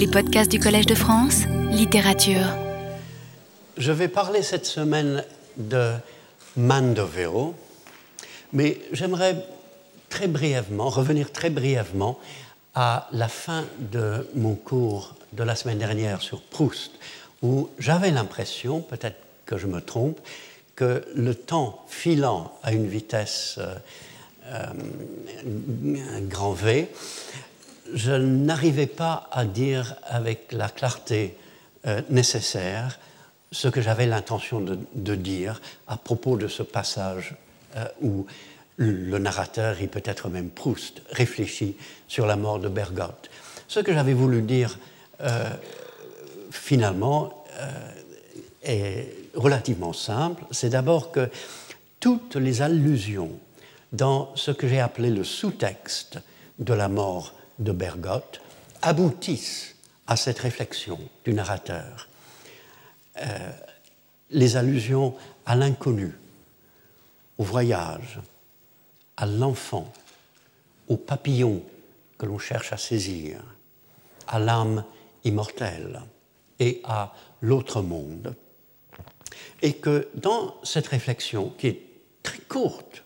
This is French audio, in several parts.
Les podcasts du Collège de France, littérature. Je vais parler cette semaine de Mandeville, mais j'aimerais très brièvement, revenir très brièvement à la fin de mon cours de la semaine dernière sur Proust, où j'avais l'impression, peut-être que je me trompe, que le temps filant à une vitesse euh, euh, grand V, je n'arrivais pas à dire avec la clarté euh, nécessaire ce que j'avais l'intention de, dire à propos de ce passage où le narrateur, et peut-être même Proust, réfléchit sur la mort de Bergotte. Ce que j'avais voulu dire finalement est relativement simple. C'est d'abord que toutes les allusions dans ce que j'ai appelé le sous-texte de la mort de Bergotte aboutissent à cette réflexion du narrateur. Euh, les allusions à l'inconnu, au voyage, à l'enfant, au papillon que l'on cherche à saisir, à l'âme immortelle et à l'autre monde. Et que dans cette réflexion, qui est très courte,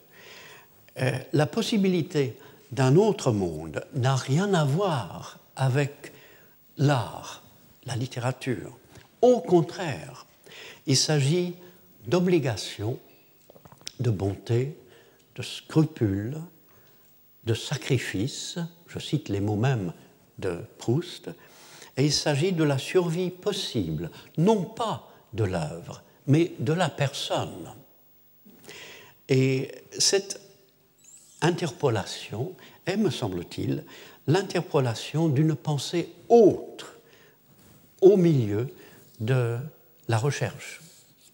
euh, la possibilité d'un autre monde n'a rien à voir avec l'art, la littérature. Au contraire, il s'agit d'obligation, de bonté, de scrupule, de sacrifice, je cite les mots mêmes de Proust, et il s'agit de la survie possible, non pas de l'œuvre, mais de la personne. Et cette interpolation est, me semble-t-il, l'interpolation d'une pensée autre au milieu de la recherche.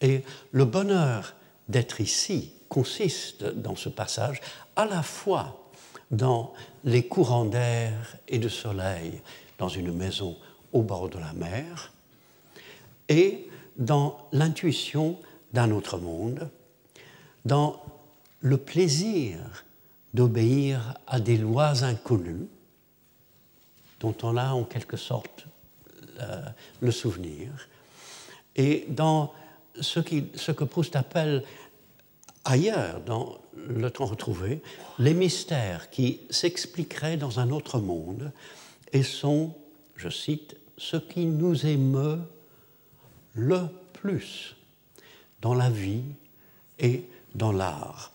Et le bonheur d'être ici consiste dans ce passage à la fois dans les courants d'air et de soleil dans une maison au bord de la mer, et dans l'intuition d'un autre monde, dans le plaisir d'obéir à des lois inconnues dont on a en quelque sorte euh, le souvenir, et dans ce, ce que Proust appelle ailleurs, dans le temps retrouvé, les mystères qui s'expliqueraient dans un autre monde et sont, je cite, ce qui nous émeut le plus dans la vie et dans l'art.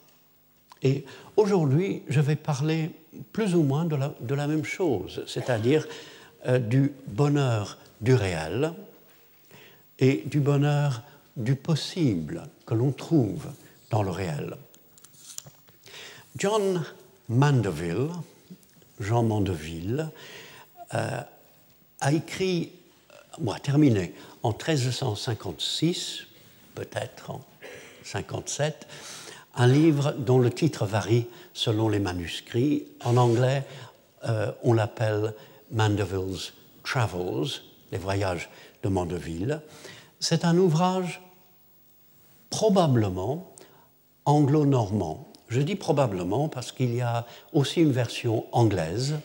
Et aujourd'hui, je vais parler plus ou moins de la, même chose, c'est-à-dire euh, du bonheur du réel et du bonheur du possible que l'on trouve dans le réel. John Mandeville, Jean Mandeville, euh, a écrit, ou a terminé en 1356, peut-être en 57, un livre dont le titre varie selon les manuscrits. En anglais, euh, on l'appelle Mandeville's Travels, les voyages de Mandeville. C'est un ouvrage probablement anglo-normand. Je dis probablement parce qu'il y a aussi une version anglaise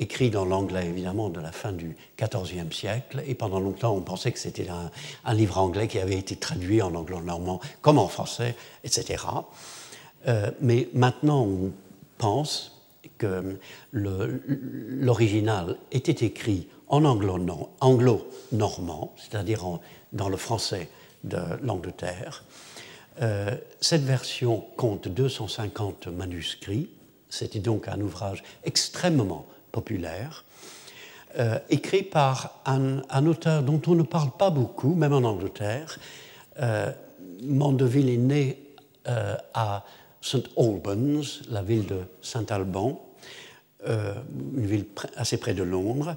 écrit dans l'anglais évidemment de la fin du XIVe siècle, et pendant longtemps on pensait que c'était un, livre anglais qui avait été traduit en anglo-normand comme en français, etc. Euh, mais maintenant on pense que l'original était écrit en anglo-normand, c'est-à-dire dans le français de l'Angleterre. Euh, cette version compte 250 manuscrits. C'était donc un ouvrage extrêmement populaire, euh, écrit par un, auteur dont on ne parle pas beaucoup, même en Angleterre. Euh, Mandeville est né euh, à St Albans, la ville de Saint-Alban, une ville assez près de Londres.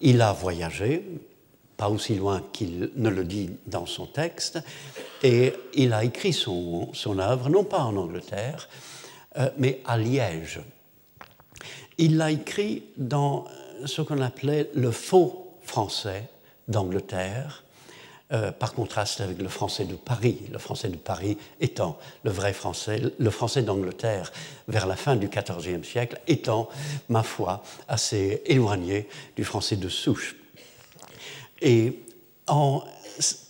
il a voyagé, pas aussi loin qu'il ne le dit dans son texte, et il a écrit son, son œuvre, non pas en Angleterre, mais à Liège, il l'a écrit dans ce qu'on appelait le faux français d'Angleterre, euh, par contraste avec le français de Paris, le français de Paris étant le vrai français, le français d'Angleterre vers la fin du XIVe siècle étant, ma foi, assez éloigné du français de souche. Et en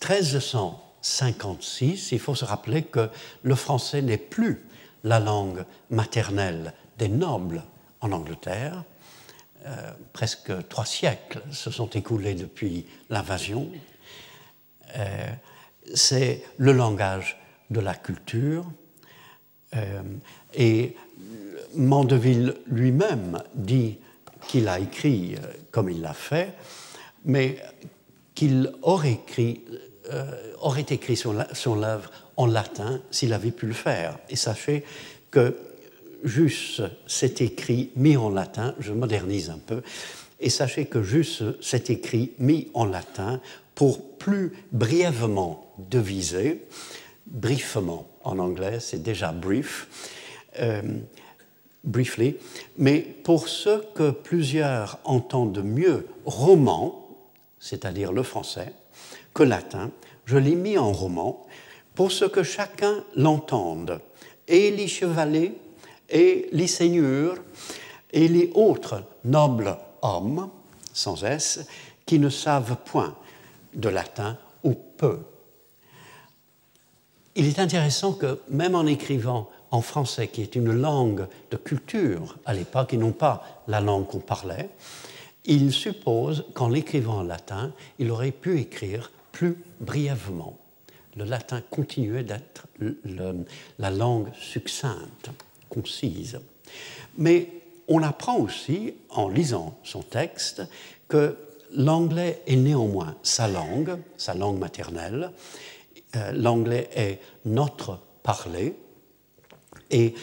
1356, il faut se rappeler que le français n'est plus la langue maternelle des nobles en Angleterre. Euh, presque trois siècles se sont écoulés depuis l'invasion euh, c'est le langage de la culture. Euh, et Mandeville lui-même dit qu'il a écrit comme il l'a fait, mais qu'il aurait écrit, aurait écrit son, son œuvre en latin s'il avait pu le faire. Et sachez que juste cet écrit mis en latin, je modernise un peu, et sachez que juste cet écrit mis en latin pour plus brièvement deviser, briefement en anglais, c'est déjà brief, euh, briefly, mais pour ce que plusieurs entendent mieux roman, c'est-à-dire le français, que latin, je l'ai mis en roman pour ce que chacun l'entende, et les chevalets, et les seigneurs, et les autres nobles hommes, sans S, qui ne savent point de latin ou peu. Il est intéressant que même en écrivant en français, qui est une langue de culture à l'époque et non pas la langue qu'on parlait, il suppose qu'en écrivant en latin, il aurait pu écrire plus brièvement. Le latin continuait d'être la langue succincte, concise. Mais on apprend aussi, en lisant son texte, que l'anglais est néanmoins sa langue, sa langue maternelle. Euh, l'anglais est notre parler. Et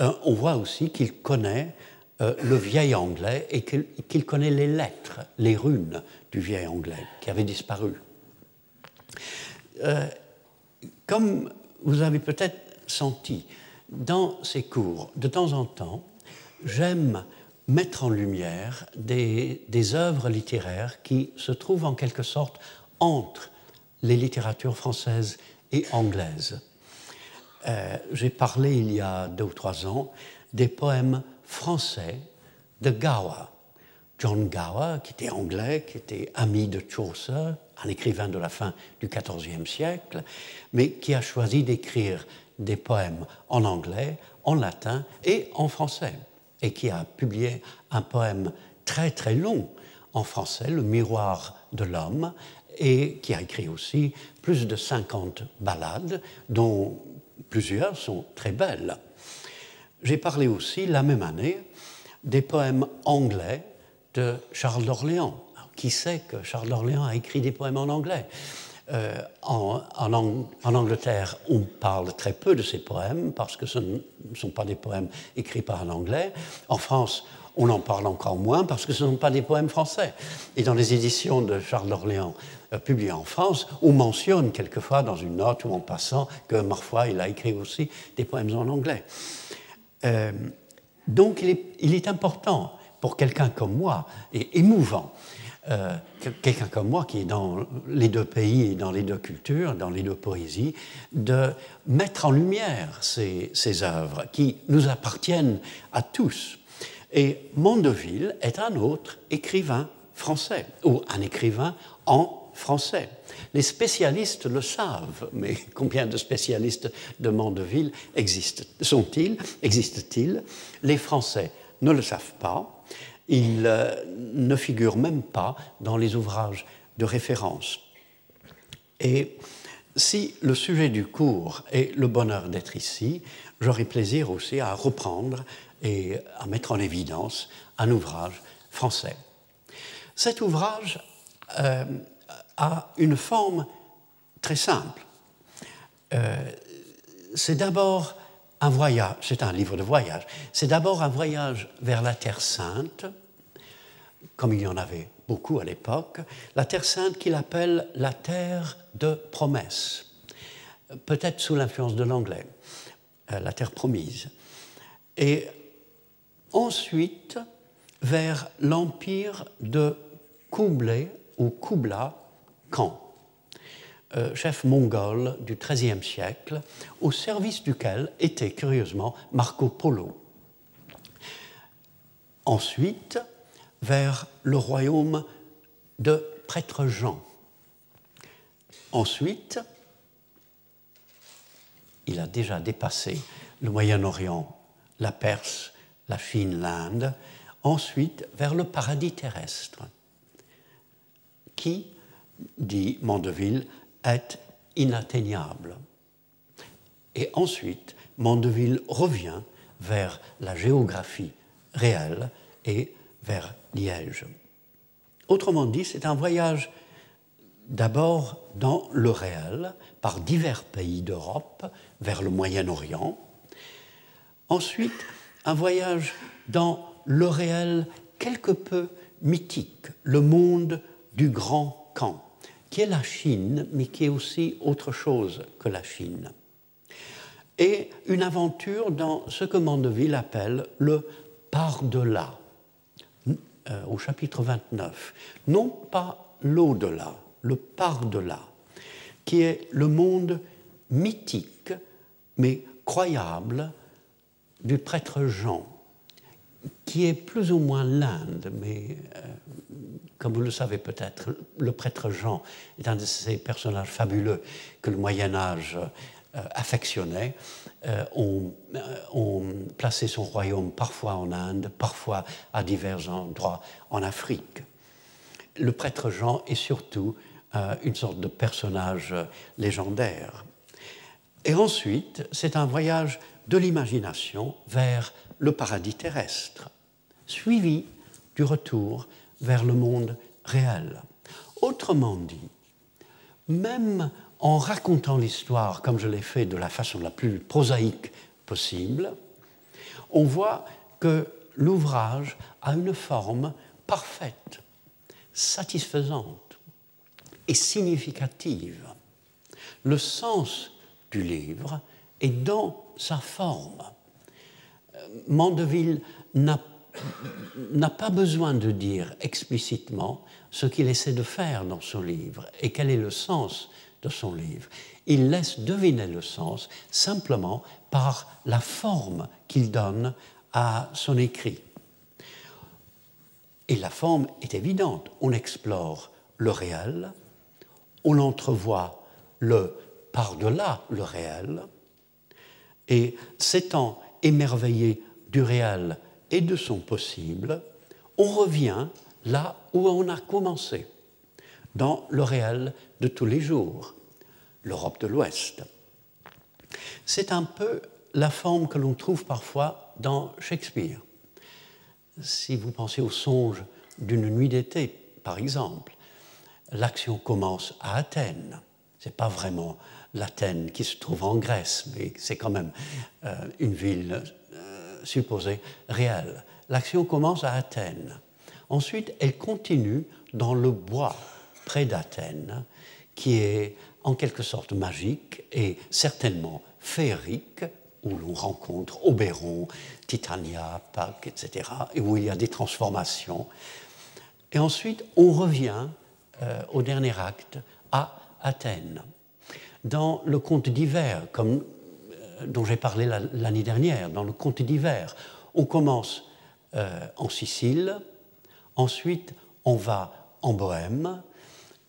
euh, on voit aussi qu'il connaît euh, le vieil anglais et qu'il connaît les lettres, les runes du vieil anglais qui avaient disparu. comme vous avez peut-être senti dans ces cours, de temps en temps, j'aime mettre en lumière des, œuvres littéraires qui se trouvent en quelque sorte entre les littératures françaises et anglaises. Euh, j'ai parlé il y a deux ou trois ans des poèmes français de Gower. John Gower, qui était anglais, qui était ami de Chaucer, un écrivain de la fin du XIVe siècle, mais qui a choisi d'écrire des poèmes en anglais, en latin et en français et qui a publié un poème très très long en français, Le miroir de l'homme, et qui a écrit aussi plus de 50 ballades, dont plusieurs sont très belles. J'ai parlé aussi la même année des poèmes anglais de Charles d'Orléans. Qui sait que Charles d'Orléans a écrit des poèmes en anglais? Euh, en, Angleterre, on parle très peu de ces poèmes parce que ce ne sont pas des poèmes écrits par un Anglais. En France, on en parle encore moins parce que ce ne sont pas des poèmes français. Et dans les éditions de Charles d'Orléans euh, publiées en France, on mentionne quelquefois dans une note ou en passant que parfois il a écrit aussi des poèmes en anglais. Euh, donc il est, important pour quelqu'un comme moi, et émouvant, euh, quelqu'un comme moi qui est dans les deux pays et dans les deux cultures, dans les deux poésies, de mettre en lumière ces, œuvres qui nous appartiennent à tous. Et Mondeville est un autre écrivain français, ou un écrivain en français. Les spécialistes le savent, mais combien de spécialistes de Mondeville existent Sont-ils Existent-ils? Les Français ne le savent pas. Il euh, ne figure même pas dans les ouvrages de référence. Et si le sujet du cours est le bonheur d'être ici, j'aurai plaisir aussi à reprendre et à mettre en évidence un ouvrage français. Cet ouvrage euh, a une forme très simple. Euh, c'est d'abord voyage, c'est un livre de voyage, c'est d'abord un voyage vers la Terre Sainte, comme il y en avait beaucoup à l'époque, la Terre Sainte qu'il appelle la Terre de promesse, peut-être sous l'influence de l'anglais, euh, la Terre promise. Et ensuite, vers l'empire de Kublai ou Kubla Khan. Euh, chef mongol du XIIIe siècle, au service duquel était curieusement Marco Polo. Ensuite, vers le royaume de prêtre Jean. Ensuite, il a déjà dépassé le Moyen-Orient, la Perse, la Chine, l'Inde, ensuite vers le paradis terrestre, qui, dit Mandeville, est inatteignable. Et ensuite, Mandeville revient vers la géographie réelle et vers Liège. Autrement dit, c'est un voyage d'abord dans le réel, par divers pays d'Europe, vers le Moyen-Orient. Ensuite, un voyage dans le réel quelque peu mythique, le monde du grand camp, qui est la Chine, mais qui est aussi autre chose que la Chine. Et une aventure dans ce que Mandeville appelle le par-delà, euh, au chapitre 29. Non pas l'au-delà, le par-delà, qui est le monde mythique, mais croyable, du prêtre Jean, qui est plus ou moins l'Inde, mais euh, comme vous le savez peut-être, le prêtre Jean est un de ces personnages fabuleux que le Moyen Âge euh, affectionnait. Euh, on, plaçait son royaume parfois en Inde, parfois à divers endroits en Afrique. Le prêtre Jean est surtout une sorte de personnage légendaire. Et ensuite, c'est un voyage de l'imagination vers le paradis terrestre, suivi du retour vers le monde réel. Autrement dit, même en racontant l'histoire comme je l'ai fait de la façon la plus prosaïque possible, on voit que l'ouvrage a une forme parfaite, satisfaisante et significative. Le sens du livre est dans sa forme. Mandeville n'a pas besoin de dire explicitement ce qu'il essaie de faire dans son livre et quel est le sens de son livre. Il laisse deviner le sens simplement par la forme qu'il donne à son écrit. Et la forme est évidente. On explore le réel, on entrevoit le par-delà le réel, et s'étant émerveillé du réel et de son possible, on revient là où on a commencé, dans le réel de tous les jours, l'Europe de l'Ouest. C'est un peu la forme que l'on trouve parfois dans Shakespeare. Si vous pensez au songe d'une nuit d'été, par exemple, l'action commence à Athènes. Ce pas vraiment l'Athènes qui se trouve en Grèce, mais c'est quand même euh, une ville euh, supposée réelle. L'action commence à Athènes. Ensuite, elle continue dans le bois près d'Athènes, qui est en quelque sorte magique et certainement féerique, où l'on rencontre Oberon, Titania, Pâques, etc., et où il y a des transformations. Et ensuite, on revient euh, au dernier acte à Athènes dans le conte d'hiver, comme, euh, dont j'ai parlé l'année dernière, dans le conte d'hiver, on commence euh, en Sicile, ensuite on va en Bohème,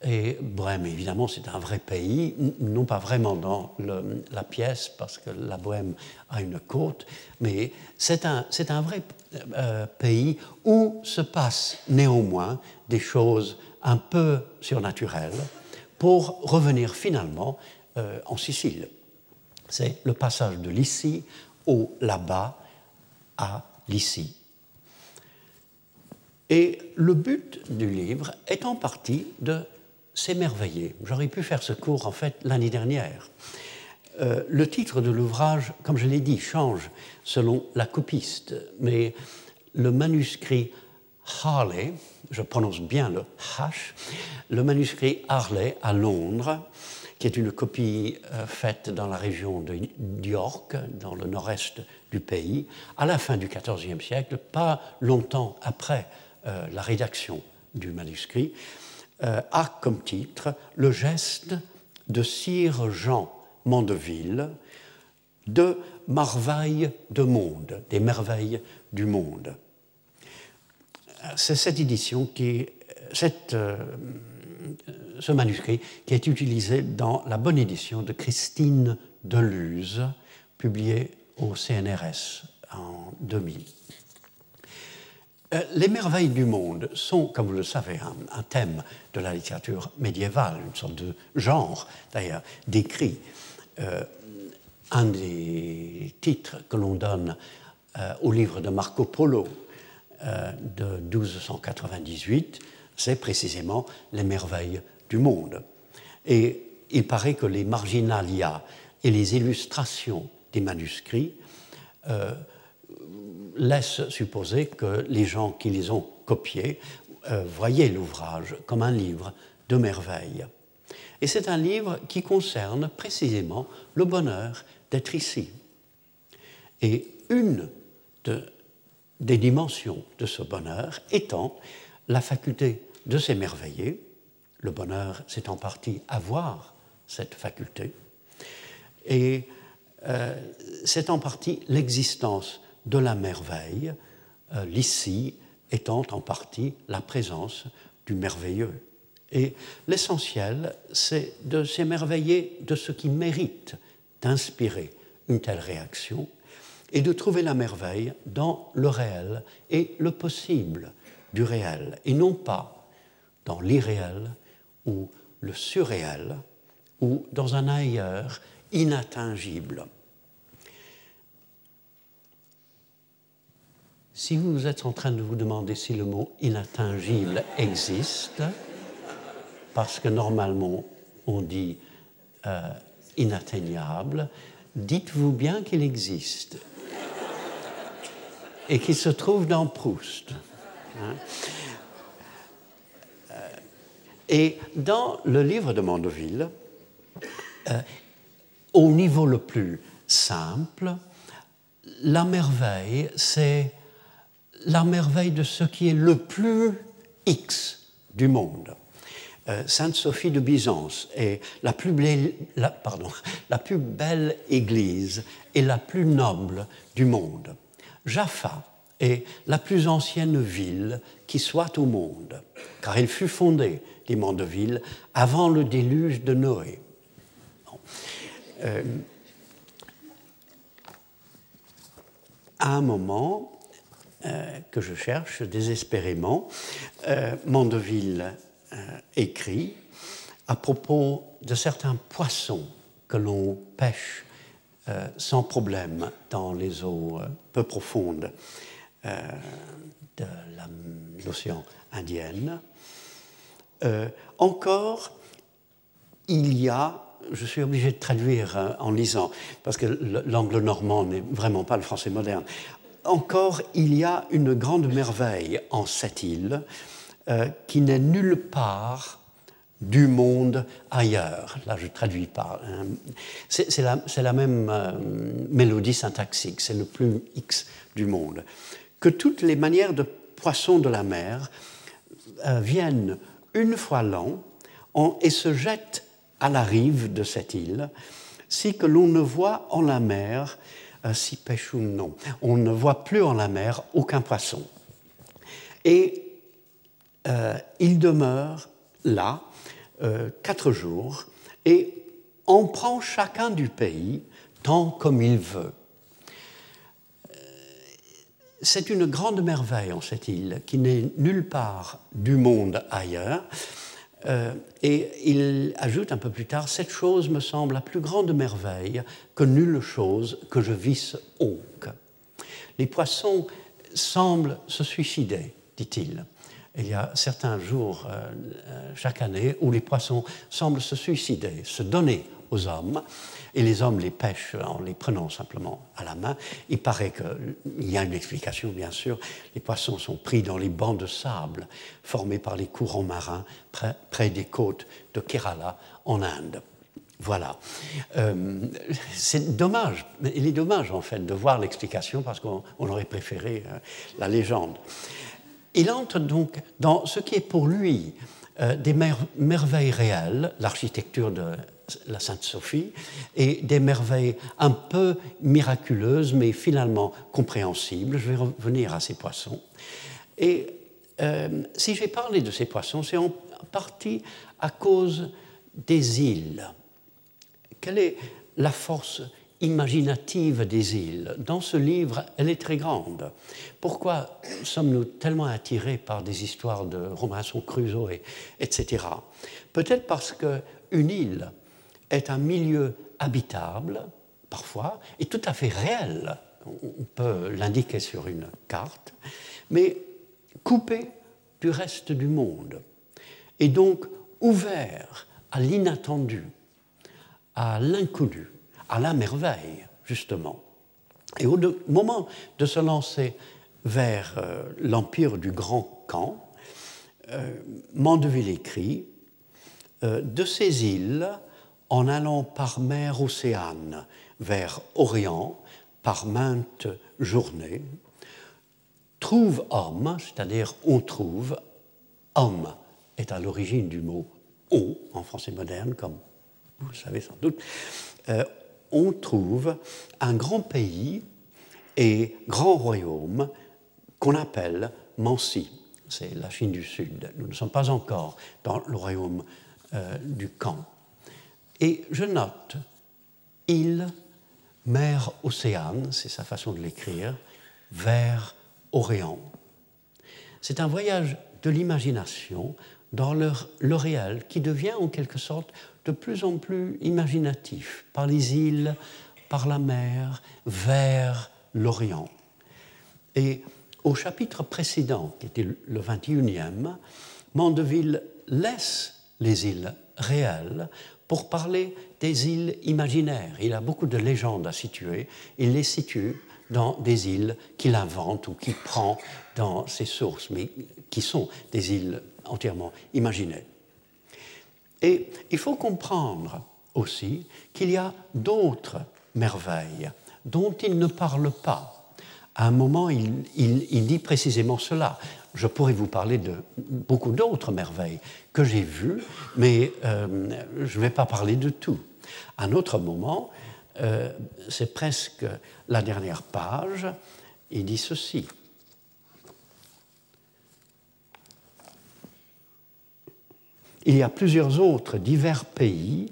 et Bohème, évidemment, c'est un vrai pays, non pas vraiment dans la pièce, parce que la Bohème a une côte, mais c'est un, un, vrai euh, pays où se passent néanmoins des choses un peu surnaturelles pour revenir finalement euh, en Sicile. C'est le passage de Lycie au là-bas à Lycie. Et le but du livre est en partie de s'émerveiller. J'aurais pu faire ce cours en fait l'année dernière. Euh, le titre de l'ouvrage, comme je l'ai dit, change selon la copiste, mais le manuscrit Harley, je prononce bien le H, le manuscrit Harley à Londres, qui est une copie euh, faite dans la région de York, dans le nord-est du pays, à la fin du XIVe siècle, pas longtemps après euh, la rédaction du manuscrit, euh, a comme titre Le geste de Sire Jean Mandeville de Marveilles de monde, des merveilles du monde. C'est cette édition qui, cette, ce manuscrit qui est utilisé dans la bonne édition de Christine Deluse, publiée au CNRS en 2000. Euh, les merveilles du monde sont, comme vous le savez, un, thème de la littérature médiévale, une sorte de genre d'ailleurs décrit. Euh, un des titres que l'on donne euh, au livre de Marco Polo de 1298, c'est précisément les merveilles du monde. Et il paraît que les marginalia et les illustrations des manuscrits laisse supposer que les gens qui les ont copiés euh, voyaient l'ouvrage comme un livre de merveille. Et c'est un livre qui concerne précisément le bonheur d'être ici. Et une des dimensions de ce bonheur étant la faculté de s'émerveiller. Le bonheur, c'est en partie avoir cette faculté. Et euh, c'est en partie l'existence de la merveille, euh, l'ici étant en partie la présence du merveilleux. Et l'essentiel, c'est de s'émerveiller de ce qui mérite d'inspirer une telle réaction et de trouver la merveille dans le réel et le possible du réel, et non pas dans l'irréel ou le surréel ou dans un ailleurs inattingible. Si vous êtes en train de vous demander si le mot inattingible existe, parce que normalement on dit euh, inatteignable, dites-vous bien qu'il existe et qu'il se trouve dans Proust. Hein. Et dans le livre de Mandeville, euh, au niveau le plus simple, la merveille, c'est la merveille de ce qui est le plus X du monde. Euh, Sainte Sophie de Byzance est la plus, belle, pardon, la plus belle église et la plus noble du monde. Jaffa est la plus ancienne ville qui soit au monde, car elle fut fondée, dit Mandeville, avant le déluge de Noé. Euh, à un moment, euh, que je cherche désespérément, euh, Mandeville écrit à propos de certains poissons que l'on pêche sans problème dans les eaux peu profondes de l'océan Indien. encore, il y a je suis obligé de traduire en lisant, parce que l'angle normand n'est vraiment pas le français moderne encore, il y a une grande merveille en cette île euh, qui n'est nulle part du monde ailleurs. Là, je traduis pas. Hein. C'est la, même euh, mélodie syntaxique, c'est le plus X du monde. Que toutes les manières de poissons de la mer euh, viennent une fois l'an et se jettent à la rive de cette île, si que l'on ne voit en la mer si pêche ou non. On ne voit plus en la mer aucun poisson. Et euh, il demeure là euh, quatre jours et on prend chacun du pays tant comme il veut. C'est une grande merveille en cette île qui n'est nulle part du monde ailleurs. Euh, et il ajoute un peu plus tard, cette chose me semble la plus grande merveille que nulle chose que je visse auque. Les poissons semblent se suicider, dit-il. Il y a certains jours euh, euh, chaque année où les poissons semblent se suicider, se donner aux hommes, et les hommes les pêchent en les prenant simplement à la main. Il paraît qu'il y a une explication, bien sûr. Les poissons sont pris dans les bancs de sable formés par les courants marins près, des côtes de Kerala, en Inde. Voilà. Euh, c'est dommage, il est dommage en fait de voir l'explication parce qu'on aurait préféré euh, la légende. Il entre donc dans ce qui est pour lui euh, des merveilles réelles, l'architecture de la Sainte Sophie, et des merveilles un peu miraculeuses, mais finalement compréhensibles. Je vais revenir à ces poissons. Et euh, si j'ai parlé de ces poissons, c'est en partie à cause des îles. Quelle est la force imaginative des îles? Dans ce livre, elle est très grande. Pourquoi sommes-nous tellement attirés par des histoires de Robinson Crusoe, et, etc. Peut-être parce qu'une île est un milieu habitable, parfois, et tout à fait réel. On peut l'indiquer sur une carte, mais coupé du reste du monde, et donc ouvert à l'inattendu, à l'inconnu, à la merveille, justement. Et au moment de se lancer vers euh, l'empire du Grand Camp, euh, Mandeville écrit euh, De ces îles, en allant par mer océane vers Orient, par maintes journées, trouve homme, c'est-à-dire on trouve, homme est à l'origine du mot on en français moderne, comme vous le savez sans doute, euh, on trouve un grand pays et grand royaume qu'on appelle Mansi. C'est la Chine du Sud. Nous ne sommes pas encore dans le royaume euh, du Camp. Et je note île, mer, océane, c'est sa façon de l'écrire, vers Orient. C'est un voyage de l'imagination dans le, le, réel qui devient en quelque sorte de plus en plus imaginatif, par les îles, par la mer, vers l'Orient. Et au chapitre précédent, qui était le 21e, Mandeville laisse les îles réelles pour parler des îles imaginaires. Il a beaucoup de légendes à situer. Il les situe dans des îles qu'il invente ou qu'il prend dans ses sources, mais qui sont des îles entièrement imaginaires. Et il faut comprendre aussi qu'il y a d'autres merveilles dont il ne parle pas. À un moment, il, dit précisément cela. Je pourrais vous parler de beaucoup d'autres merveilles que j'ai vues, mais euh, je ne vais pas parler de tout. À un autre moment, euh, c'est presque la dernière page, il dit ceci. Il y a plusieurs autres divers pays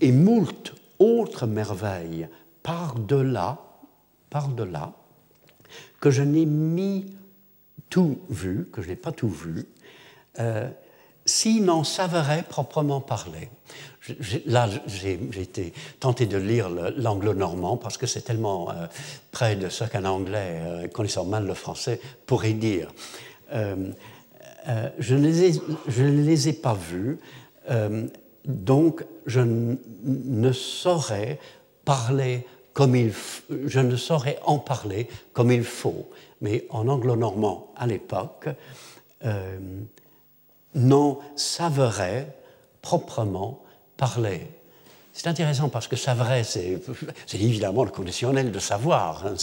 et moult autres merveilles par-delà, par-delà, que je n'ai mis tout vu, que je n'ai pas tout vu, euh, s'il n'en savait proprement parler. là, j'ai été tenté de lire l'anglo-normand parce que c'est tellement euh, près de ce qu'un anglais euh, connaissant mal le français pourrait dire. ai, je, ne les ai, pas vus, donc je ne saurais parler comme il je ne saurais en parler comme il faut. Mais en anglo-normand à l'époque, euh, n'en savrait proprement parler. C'est intéressant parce que savrait, c'est évidemment le conditionnel de savoir. Hein,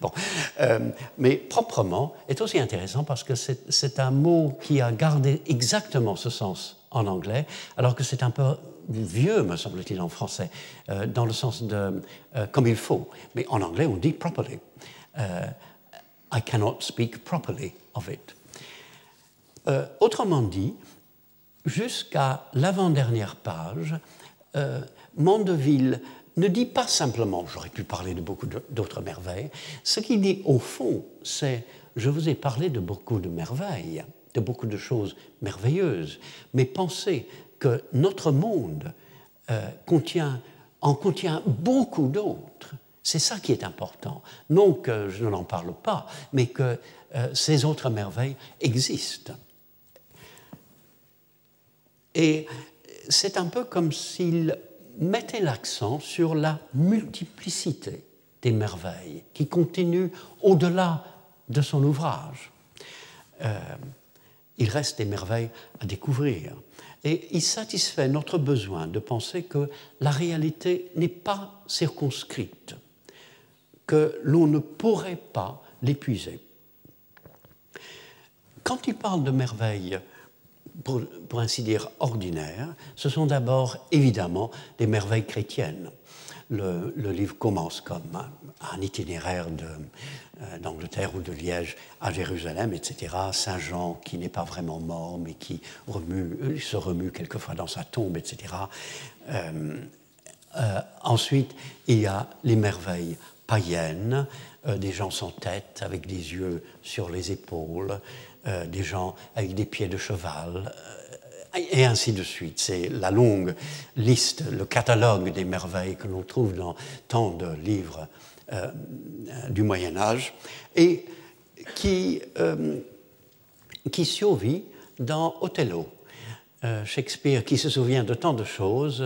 bon. Euh, mais proprement est aussi intéressant parce que c'est un mot qui a gardé exactement ce sens en anglais, alors que c'est un peu vieux, me semble-t-il, en français, euh, dans le sens de euh, comme il faut. Mais en anglais, on dit properly. Euh, I cannot speak properly of it. autrement dit, jusqu'à l'avant-dernière page, Mandeville ne dit pas simplement, j'aurais pu parler de beaucoup d'autres merveilles, ce qu'il dit au fond, c'est je vous ai parlé de beaucoup de merveilles de beaucoup de choses merveilleuses, mais pensez que notre monde euh, en contient beaucoup d'autres. C'est ça qui est important. Non que je n'en parle pas, mais que euh, ces autres merveilles existent. Et c'est un peu comme s'il mettait l'accent sur la multiplicité des merveilles qui continuent au-delà de son ouvrage. Euh, il reste des merveilles à découvrir. Et il satisfait notre besoin de penser que la réalité n'est pas circonscrite, que l'on ne pourrait pas l'épuiser. Quand il parle de merveilles pour, pour, ainsi dire, ordinaires, ce sont d'abord évidemment des merveilles chrétiennes. Le, livre commence comme un, itinéraire euh, d'Angleterre ou de Liège à Jérusalem, etc. Saint Jean qui n'est pas vraiment mort, mais qui euh, se remue quelquefois dans sa tombe, etc. Euh, ensuite, il y a les merveilles païennes, des gens sans tête, avec des yeux sur les épaules, des gens avec des pieds de cheval, et ainsi de suite. C'est la longue liste, le catalogue des merveilles que l'on trouve dans tant de livres euh, du Moyen Âge, et qui, euh, qui survit dans Othello. Euh, Shakespeare, qui se souvient de tant de choses,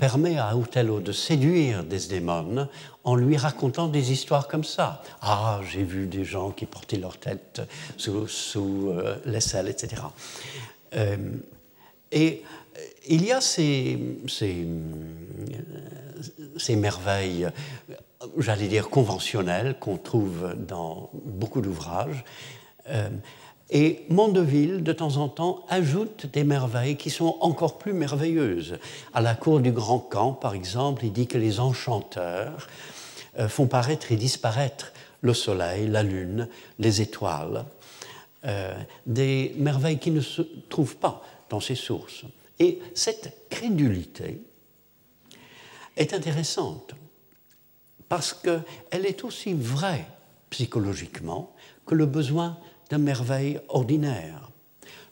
permet à Othello de séduire Desdémone en lui racontant des histoires comme ça. Ah, j'ai vu des gens qui portaient leur tête sous, sous euh, l'aisselle, etc. Euh, et euh, il y a ces, ces, ces merveilles, j'allais dire conventionnelles, qu'on trouve dans beaucoup d'ouvrages. Euh, et Mondeville, de temps en temps, ajoute des merveilles qui sont encore plus merveilleuses. À la cour du Grand Camp, par exemple, il dit que les enchanteurs euh, font paraître et disparaître le soleil, la lune, les étoiles, euh, des merveilles qui ne se trouvent pas dans ces sources. Et cette crédulité est intéressante parce qu'elle est aussi vraie psychologiquement que le besoin de merveilles ordinaires.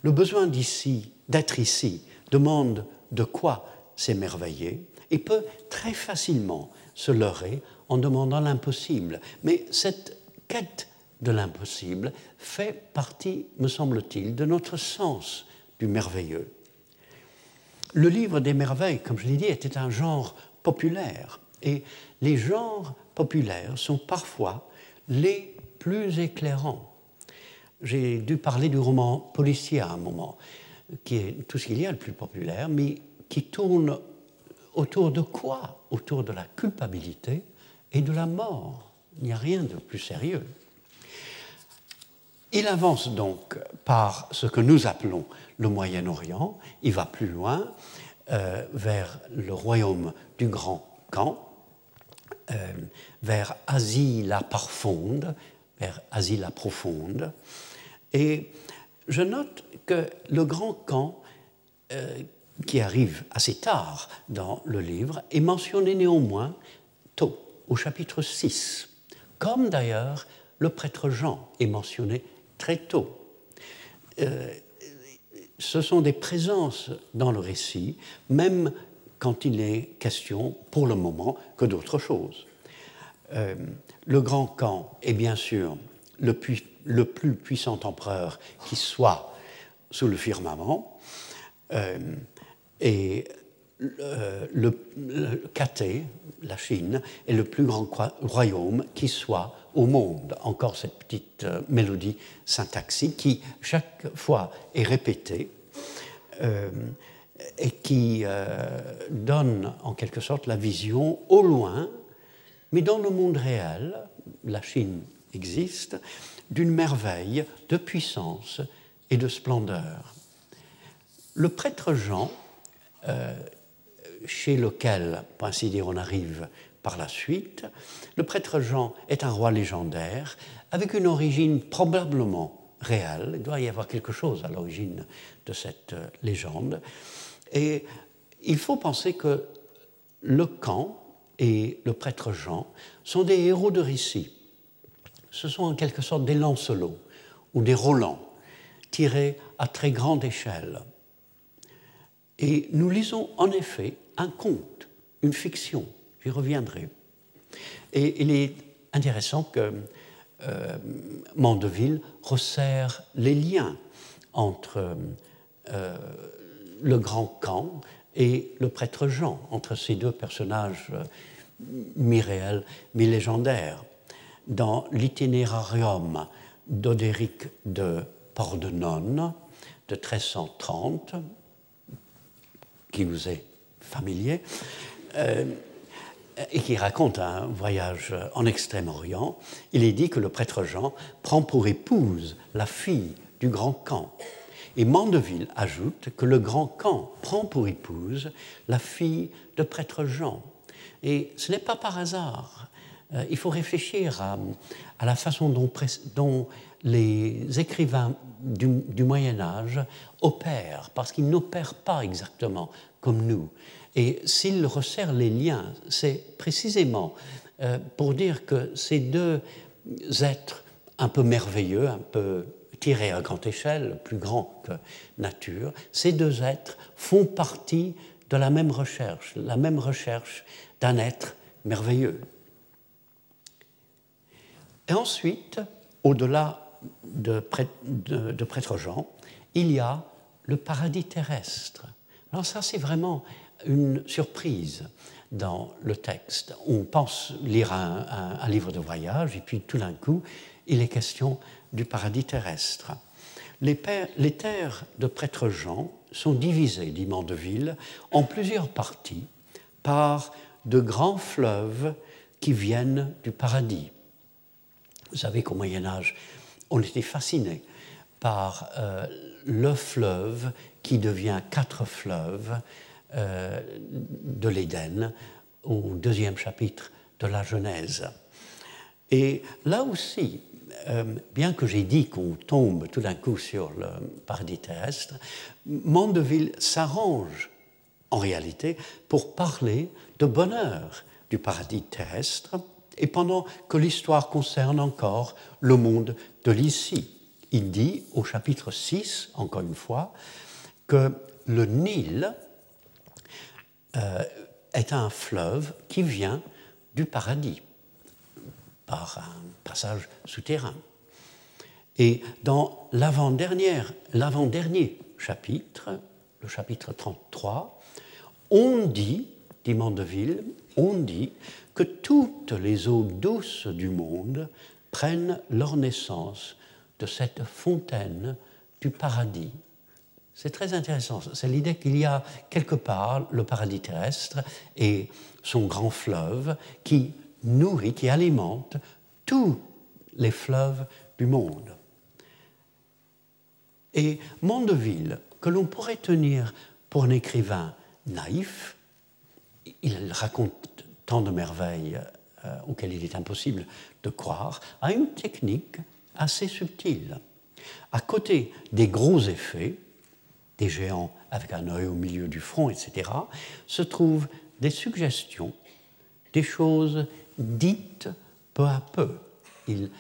Le besoin d'ici, d'être ici, demande de quoi s'émerveiller et peut très facilement se leurrer en demandant l'impossible. Mais cette quête de l'impossible fait partie, me semble-t-il, de notre sens du merveilleux. Le livre des merveilles, comme je l'ai dit, était un genre populaire. Et les genres populaires sont parfois les plus éclairants j'ai dû parler du roman policier à un moment, qui est tout ce qu'il y a de plus populaire, mais qui tourne autour de quoi? Autour de la culpabilité et de la mort. Il n'y a rien de plus sérieux. Il avance donc par ce que nous appelons le Moyen-Orient, il va plus loin euh, vers le royaume du Grand Camp, euh, vers Asie la profonde, vers profonde, et je note que le grand camp, euh, qui arrive assez tard dans le livre, est mentionné néanmoins tôt, au chapitre 6, comme d'ailleurs le prêtre Jean est mentionné très tôt. Euh, ce sont des présences dans le récit, même quand il est question, pour le moment, que d'autre chose. Euh, le grand camp est bien sûr le plus puissant empereur qui soit sous le firmament. Euh, et le, le la Chine, est le plus grand royaume qui soit au monde. Encore cette petite euh, mélodie syntaxique qui, chaque fois, est répétée euh, et qui euh, donne en quelque sorte la vision au loin, mais dans le monde réel, la Chine existe, d'une merveille, de puissance et de splendeur. Le prêtre Jean, chez lequel, pour ainsi dire, on arrive par la suite, le prêtre Jean est un roi légendaire avec une origine probablement réelle. Il doit y avoir quelque chose à l'origine de cette euh, légende. Et il faut penser que le camp et le prêtre Jean sont des héros de récit ce sont en quelque sorte des lancelots ou des Rolands tirés à très grande échelle. Et nous lisons en effet un conte, une fiction, j'y reviendrai. Et il est intéressant que euh, Mandeville resserre les liens entre euh, le grand camp et le prêtre Jean, entre ces deux personnages euh, mi-réels, mi-légendaires dans l'itinerarium d'Odéric de Pordenone de 1330, qui vous est familier, euh, et qui raconte un voyage en Extrême-Orient, il est dit que le prêtre Jean prend pour épouse la fille du grand camp Et Mandeville ajoute que le grand camp prend pour épouse la fille de prêtre Jean. Et ce n'est pas par hasard. Euh, il faut réfléchir à, la façon dont, les écrivains du, Moyen Âge opèrent, parce qu'ils n'opèrent pas exactement comme nous. Et s'ils resserrent les liens, c'est précisément euh, pour dire que ces deux êtres un peu merveilleux, un peu tirés à grande échelle, plus grands que nature, ces deux êtres font partie de la même recherche, la même recherche d'un être merveilleux. Et ensuite, au-delà de, de, Prêtre Jean, il y a le paradis terrestre. Alors ça, c'est vraiment une surprise dans le texte. On pense lire un, livre de voyage et puis tout d'un coup, il est question du paradis terrestre. Les, terres de Prêtre Jean sont divisées, dit Mandeville, en plusieurs parties par de grands fleuves qui viennent du paradis. Vous savez qu'au Moyen Âge, on était fasciné par euh, le fleuve qui devient quatre fleuves euh, de l'Éden au deuxième chapitre de la Genèse. Et là aussi, euh, bien que j'ai dit qu'on tombe tout d'un coup sur le paradis terrestre, Mandeville s'arrange en réalité pour parler de bonheur du paradis terrestre, et pendant que l'histoire concerne encore le monde de l'ici. Il dit au chapitre 6, encore une fois, que le Nil euh, est un fleuve qui vient du paradis par un passage souterrain. Et dans l'avant-dernier chapitre, le chapitre 33, on dit, dit Mandeville, on dit que toutes les eaux douces du monde prennent leur naissance de cette fontaine du paradis. C'est très intéressant. C'est l'idée qu'il y a quelque part le paradis terrestre et son grand fleuve qui nourrit, qui alimente tous les fleuves du monde. Et Mondeville, que l'on pourrait tenir pour un écrivain naïf, il raconte tant de merveilles euh, auxquelles il est impossible de croire, a une technique assez subtile. À côté des gros effets, des géants avec un œil au milieu du front, etc., se trouvent des suggestions, des choses dites peu à peu. Il,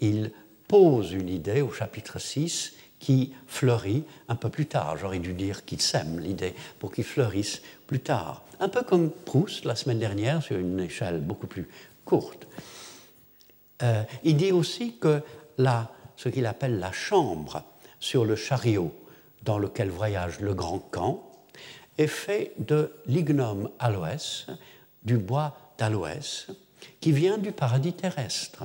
il pose une idée au chapitre 6 qui fleurit un peu plus tard. J'aurais dû dire qu'il sème l'idée pour qu'il fleurisse plus tard. Un peu comme Proust la semaine dernière sur une échelle beaucoup plus courte. Euh, il dit aussi que la, ce qu'il appelle la chambre sur le chariot dans lequel voyage le grand camp est fait de lignum aloès, du bois d'aloès, qui vient du paradis terrestre,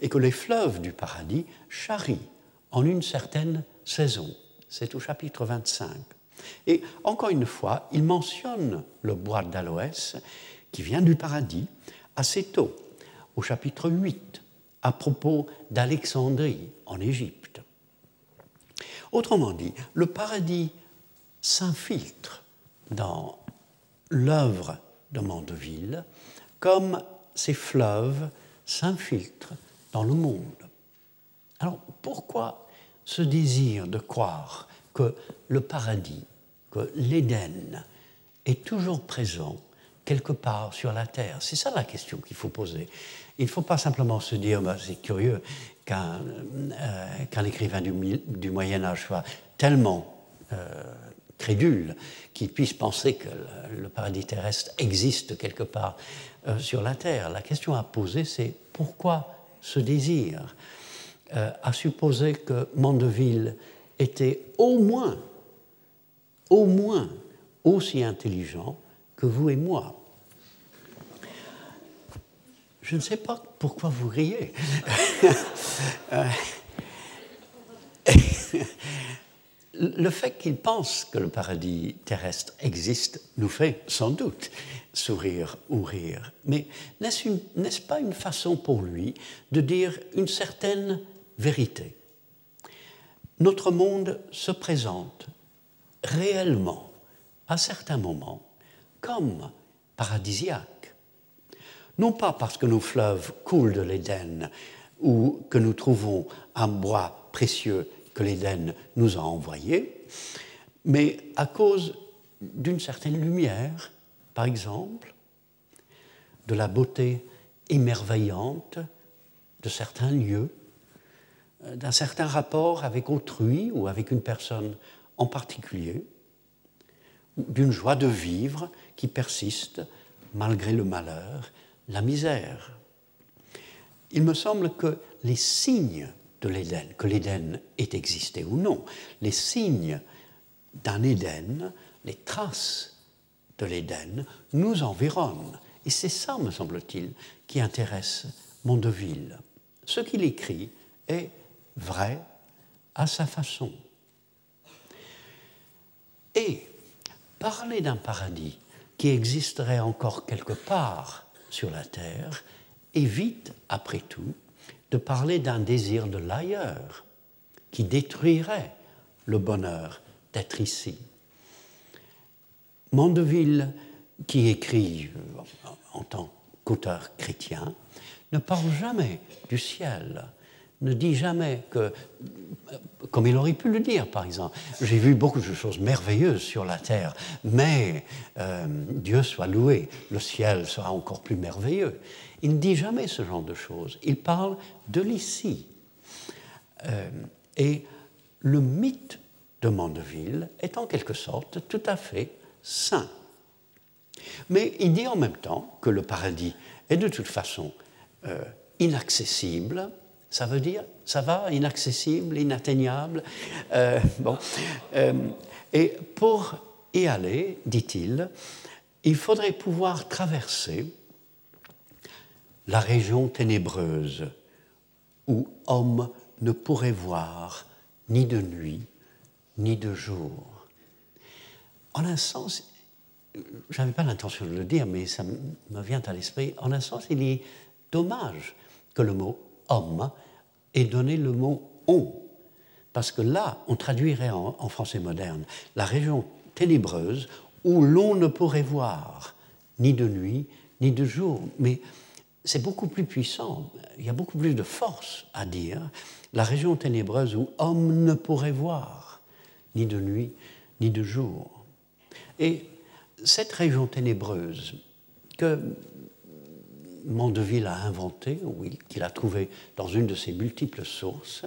et que les fleuves du paradis charrient en une certaine saison. C'est au chapitre 25. Et encore une fois, il mentionne le bois d'aloès qui vient du paradis assez tôt, au chapitre 8, à propos d'Alexandrie en Égypte. Autrement dit, le paradis s'infiltre dans l'œuvre de Mandeville comme ces fleuves s'infiltrent dans le monde. Alors pourquoi ce désir de croire que le paradis, que l'Éden est toujours présent quelque part sur la Terre? C'est ça la question qu'il faut poser. Il ne faut pas simplement se dire, bah, c'est curieux qu'un euh, écrivain du, Moyen Âge soit tellement euh, crédule qu'il puisse penser que le, paradis terrestre existe quelque part euh, sur la Terre. La question à poser, c'est pourquoi ce désir à supposer que Mandeville était au moins, au moins aussi intelligent que vous et moi? Je ne sais pas pourquoi vous riez. Euh, le fait qu'il pense que le paradis terrestre existe nous fait sans doute sourire ou rire. Mais n'est-ce pas une façon pour lui de dire une certaine vérité? notre monde se présente réellement, à certains moments, comme paradisiaque. Non pas parce que nos fleuves coulent de l'Éden ou que nous trouvons un bois précieux que l'Éden nous a envoyé, mais à cause d'une certaine lumière, par exemple, de la beauté émerveillante de certains lieux, d'un certain rapport avec autrui ou avec une personne en particulier, d'une joie de vivre qui persiste malgré le malheur, la misère. Il me semble que les signes de l'Éden, que l'Éden ait existé ou non, les signes d'un Éden, les traces de l'Éden nous environnent. Et c'est ça, me semble-t-il, qui intéresse Mondeville. Ce qu'il écrit est vrai à sa façon. Et parler d'un paradis qui existerait encore quelque part sur la terre évite, après tout, de parler d'un désir de l'ailleurs qui détruirait le bonheur d'être ici. Mandeville, qui écrit euh, en tant qu'auteur chrétien, ne parle jamais du ciel, ne dit jamais que, comme il aurait pu le dire par exemple, j'ai vu beaucoup de choses merveilleuses sur la terre, mais euh, Dieu soit loué, le ciel sera encore plus merveilleux. Il ne dit jamais ce genre de choses, il parle de l'ici. Euh, et le mythe de Mandeville est en quelque sorte tout à fait saint. Mais il dit en même temps que le paradis est de toute façon euh, inaccessible, ça veut dire, ça va, inaccessible, inatteignable. Euh, bon. Euh, et pour y aller, dit-il, il faudrait pouvoir traverser la région ténébreuse où homme ne pourrait voir ni de nuit ni de jour. En un sens, je n'avais pas l'intention de le dire, mais ça me vient à l'esprit, en un sens, il est dommage que le mot homme et donner le mot on. Parce que là, on traduirait en, français moderne la région ténébreuse où l'on ne pourrait voir ni de nuit ni de jour. Mais c'est beaucoup plus puissant, il y a beaucoup plus de force à dire la région ténébreuse où homme ne pourrait voir ni de nuit ni de jour. Et cette région ténébreuse que Mandeville a inventé, ou qu'il a trouvé dans une de ses multiples sources,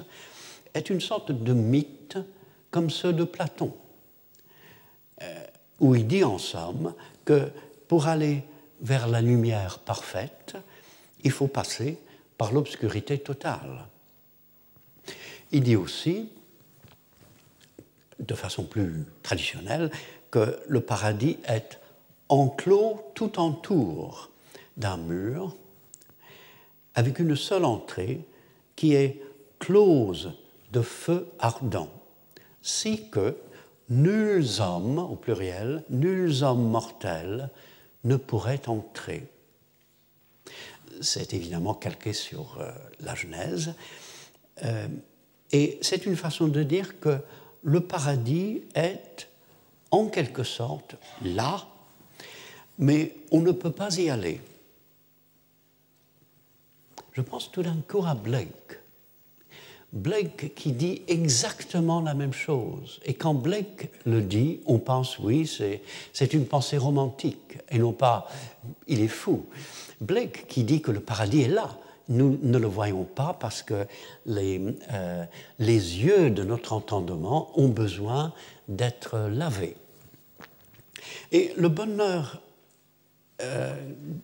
est une sorte de mythe comme ceux de Platon, euh, où il dit en somme que pour aller vers la lumière parfaite, il faut passer par l'obscurité totale. Il dit aussi, de façon plus traditionnelle, que le paradis est enclos tout entour d'un mur avec une seule entrée qui est close de feu ardent, si que nuls hommes, au pluriel, nuls hommes mortels ne pourraient entrer. C'est évidemment calqué sur euh, la Genèse, euh, et c'est une façon de dire que le paradis est en quelque sorte là, mais on ne peut pas y aller je pense tout d'un coup à Blake. Blake qui dit exactement la même chose. Et quand Blake le dit, on pense, oui, c'est une pensée romantique, et non pas, il est fou. Blake qui dit que le paradis est là, nous ne le voyons pas parce que les, euh, yeux de notre entendement ont besoin d'être lavés. Et le bonheur euh,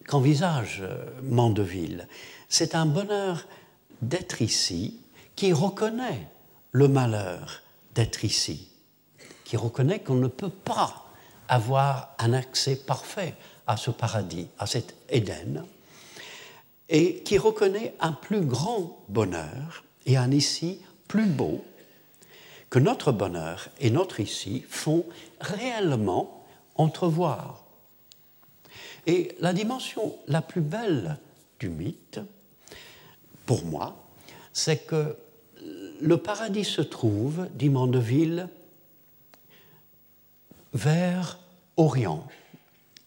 qu'envisage Mandeville, c'est un bonheur d'être ici qui reconnaît le malheur d'être ici, qui reconnaît qu'on ne peut pas avoir un accès parfait à ce paradis, à cet Éden, et qui reconnaît un plus grand bonheur et un ici plus beau que notre bonheur et notre ici font réellement entrevoir. Et la dimension la plus belle du mythe, pour moi, c'est que le paradis se trouve, dit Mandeville, vers Orient.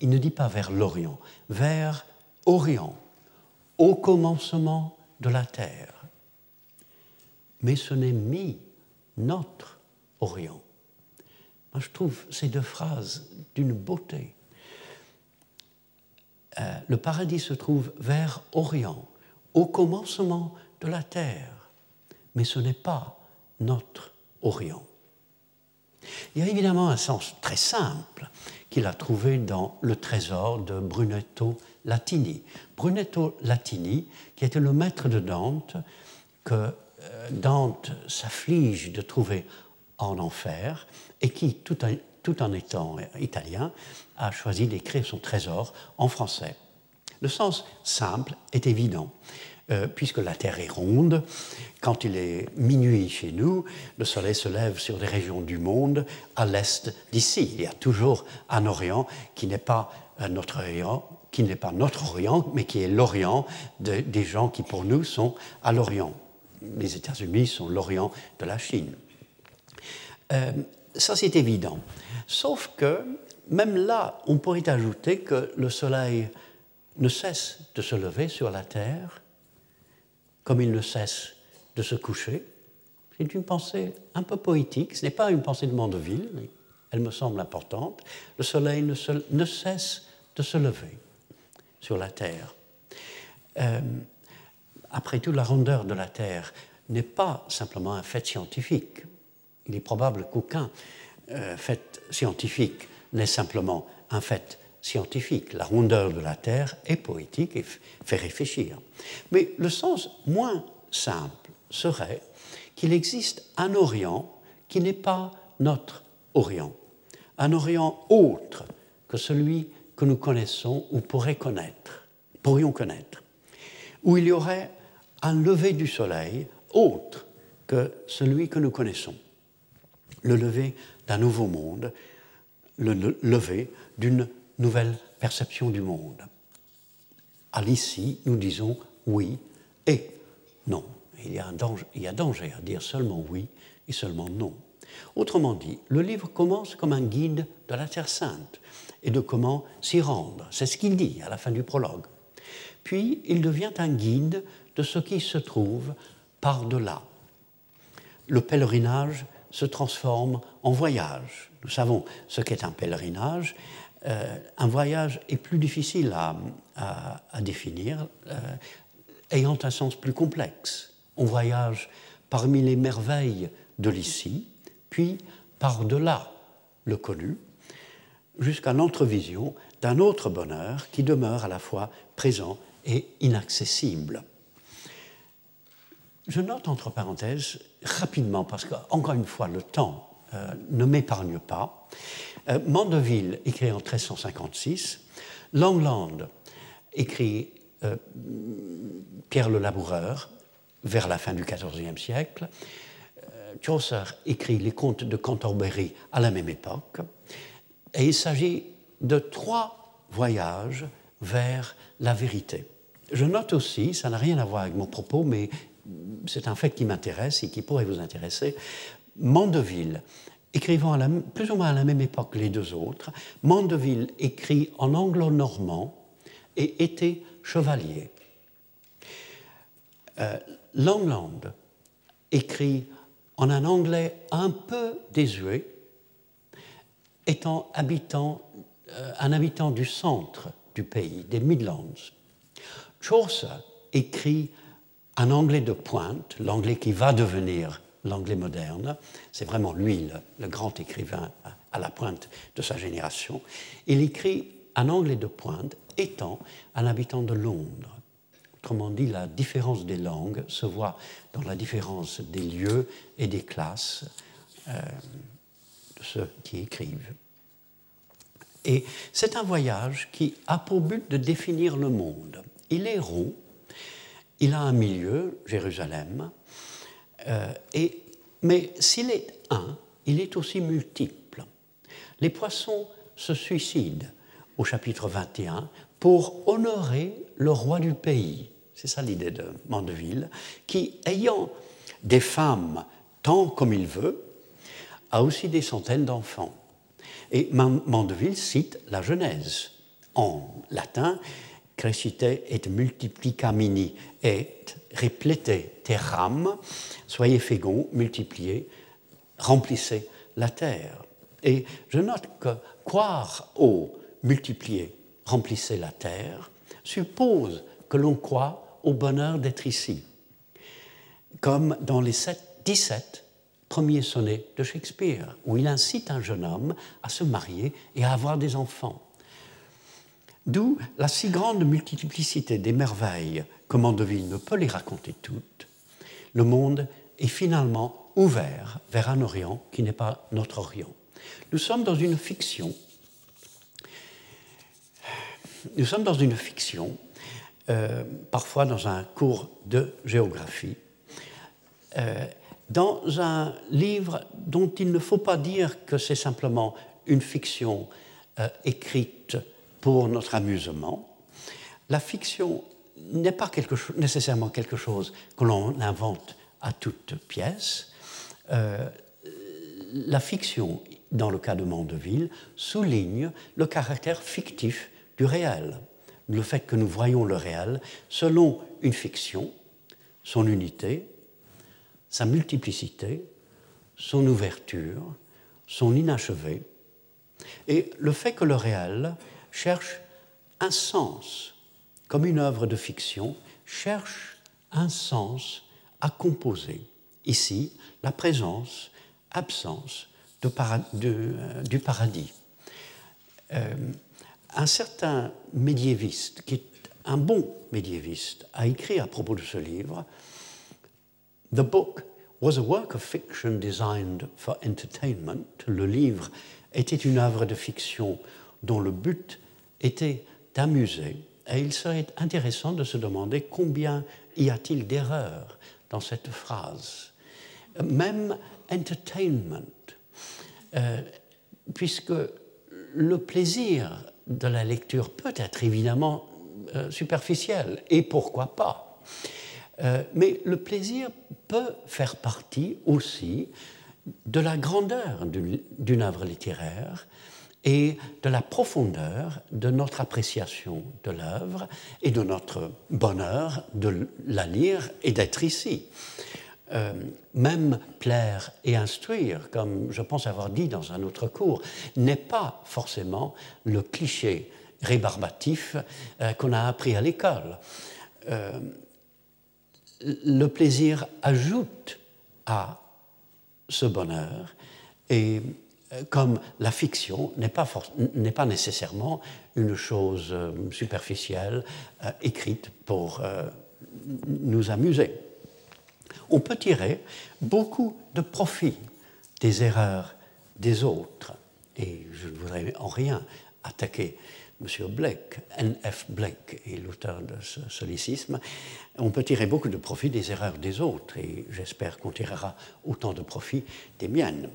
Il ne dit pas vers l'Orient, vers Orient, au commencement de la terre. Mais ce n'est mis notre Orient. Moi, je trouve ces deux phrases d'une beauté. Euh, le paradis se trouve vers Orient, au commencement de la terre, mais ce n'est pas notre Orient. Il y a évidemment un sens très simple qu'il a trouvé dans le trésor de Brunetto Latini. Brunetto Latini, qui était le maître de Dante, que euh, Dante s'afflige de trouver en enfer, et qui, tout en, étant italien, a choisi d'écrire son trésor en français. Le sens simple est évident. Euh, puisque la Terre est ronde, quand il est minuit chez nous, le Soleil se lève sur des régions du monde à l'est d'ici. Il y a toujours un Orient qui n'est pas notre Orient, mais qui est l'Orient des gens qui pour nous sont à l'Orient. Les États-Unis sont l'Orient de la Chine. Euh, ça, c'est évident. Sauf que, même là, on pourrait ajouter que le soleil ne cesse de se lever sur la Terre, comme il ne cesse de se coucher. C'est une pensée un peu poétique, ce n'est pas une pensée de Mandeville, mais elle me semble importante. Le soleil ne, ne cesse de se lever sur la Terre. Euh, après tout, la rondeur de la Terre n'est pas simplement un fait scientifique. Il est probable qu'aucun euh, fait scientifique n'est simplement un fait scientifique. La rondeur de la Terre est poétique et fait réfléchir. Mais le sens moins simple serait qu'il existe un Orient qui n'est pas notre Orient, un Orient autre que celui que nous connaissons ou pourrait connaître, pourrions connaître, où il y aurait un lever du soleil autre que celui que nous connaissons le lever d'un nouveau monde, le lever d'une nouvelle perception du monde. À l'ici, nous disons oui et non. Il y, a il y a danger à dire seulement oui et seulement non. Autrement dit, le livre commence comme un guide de la Terre Sainte et de comment s'y rendre. C'est ce qu'il dit à la fin du prologue. Puis il devient un guide de ce qui se trouve par-delà. Le pèlerinage se transforme en voyage. Nous savons ce qu'est un pèlerinage. Euh, un voyage est plus difficile à, définir, euh, ayant un sens plus complexe. On voyage parmi les merveilles de l'ici, puis par-delà le connu, jusqu'à l'entrevision d'un autre bonheur qui demeure à la fois présent et inaccessible. Je note entre parenthèses rapidement, parce qu'encore une fois, le temps euh, ne m'épargne pas. Euh, Mandeville écrit en 1356, Langland écrit euh, Pierre le Laboureur vers la fin du XIVe siècle, Chaucer écrit les contes de Canterbury à la même époque, et il s'agit de trois voyages vers la vérité. Je note aussi, ça n'a rien à voir avec mon propos, mais c'est un fait qui m'intéresse et qui pourrait vous intéresser. Mandeville, écrivant plus ou moins à la même époque que les deux autres, Mandeville écrit en anglo-normand et était chevalier. Euh, Langland écrit en un anglais un peu désuet, étant habitant, euh, un habitant du centre du pays, des Midlands. Chaucer écrit un anglais de pointe, l'anglais qui va devenir l'anglais moderne, c'est vraiment lui le, grand écrivain à, la pointe de sa génération, il écrit un anglais de pointe étant un habitant de Londres. Autrement dit, la différence des langues se voit dans la différence des lieux et des classes euh, de ceux qui écrivent. Et c'est un voyage qui a pour but de définir le monde. Il est rond, il a un milieu, Jérusalem, euh, et, mais s'il est un, il est aussi multiple. Les poissons se suicident au chapitre 21 pour honorer le roi du pays. C'est ça l'idée de Mandeville, qui, ayant des femmes tant comme il veut, a aussi des centaines d'enfants. Et Mandeville cite la Genèse en latin, crescite et multiplicamini et replete terram, soyez féconds, multipliez, remplissez la terre. Et je note que croire au multiplier, remplissez la terre, suppose que l'on croit au bonheur d'être ici, comme dans les 17 premiers sonnets de Shakespeare, où il incite un jeune homme à se marier et à avoir des enfants. D'où la si grande multiplicité des merveilles que Mandeville ne peut les raconter toutes. Le monde est finalement ouvert vers un Orient qui n'est pas notre Orient. Nous sommes dans une fiction. Nous sommes dans une fiction, euh, parfois dans un cours de géographie, euh, dans un livre dont il ne faut pas dire que c'est simplement une fiction euh, écrite pour notre amusement. La fiction n'est pas quelque nécessairement quelque chose que l'on invente à toute pièce. Euh, la fiction, dans le cas de Mandeville, souligne le caractère fictif du réel, le fait que nous voyons le réel selon une fiction, son unité, sa multiplicité, son ouverture, son inachevé, et le fait que le réel cherche un sens, comme une œuvre de fiction, cherche un sens à composer. Ici, la présence, absence euh, du paradis. Euh, un certain médiéviste, qui est un bon médiéviste, a écrit à propos de ce livre The book was a work of fiction designed for entertainment. Le livre était une œuvre de fiction dont le but était d'amuser. Et il serait intéressant de se demander combien y a-t-il d'erreurs dans cette phrase. Même entertainment, euh, puisque le plaisir de la lecture peut être évidemment euh, superficiel, et pourquoi pas. Euh, mais le plaisir peut faire partie aussi de la grandeur d'une œuvre littéraire et de la profondeur de notre appréciation de l'œuvre et de notre bonheur de la lire et d'être ici. Euh, même plaire et instruire, comme je pense avoir dit dans un autre cours, n'est pas forcément le cliché rébarbatif euh, qu'on a appris à l'école. Euh, le plaisir ajoute à ce bonheur et comme la fiction n'est pas, pas, nécessairement une chose euh, superficielle, euh, écrite pour nous amuser. On peut tirer beaucoup de profit des erreurs des autres, et je ne voudrais en rien attaquer M. Blake, N.F. Blake est l'auteur de ce solécisme, on peut tirer beaucoup de profit des erreurs des autres, et j'espère qu'on tirera autant de profit des miennes.